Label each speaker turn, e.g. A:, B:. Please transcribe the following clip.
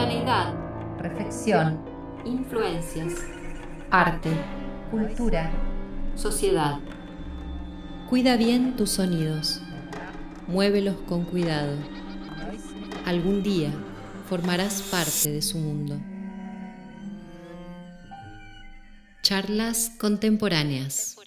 A: Actualidad.
B: Reflexión.
A: Influencias.
B: Arte. Cultura.
A: Sociedad.
C: Cuida bien tus sonidos. Muévelos con cuidado. Algún día formarás parte de su mundo. Charlas contemporáneas.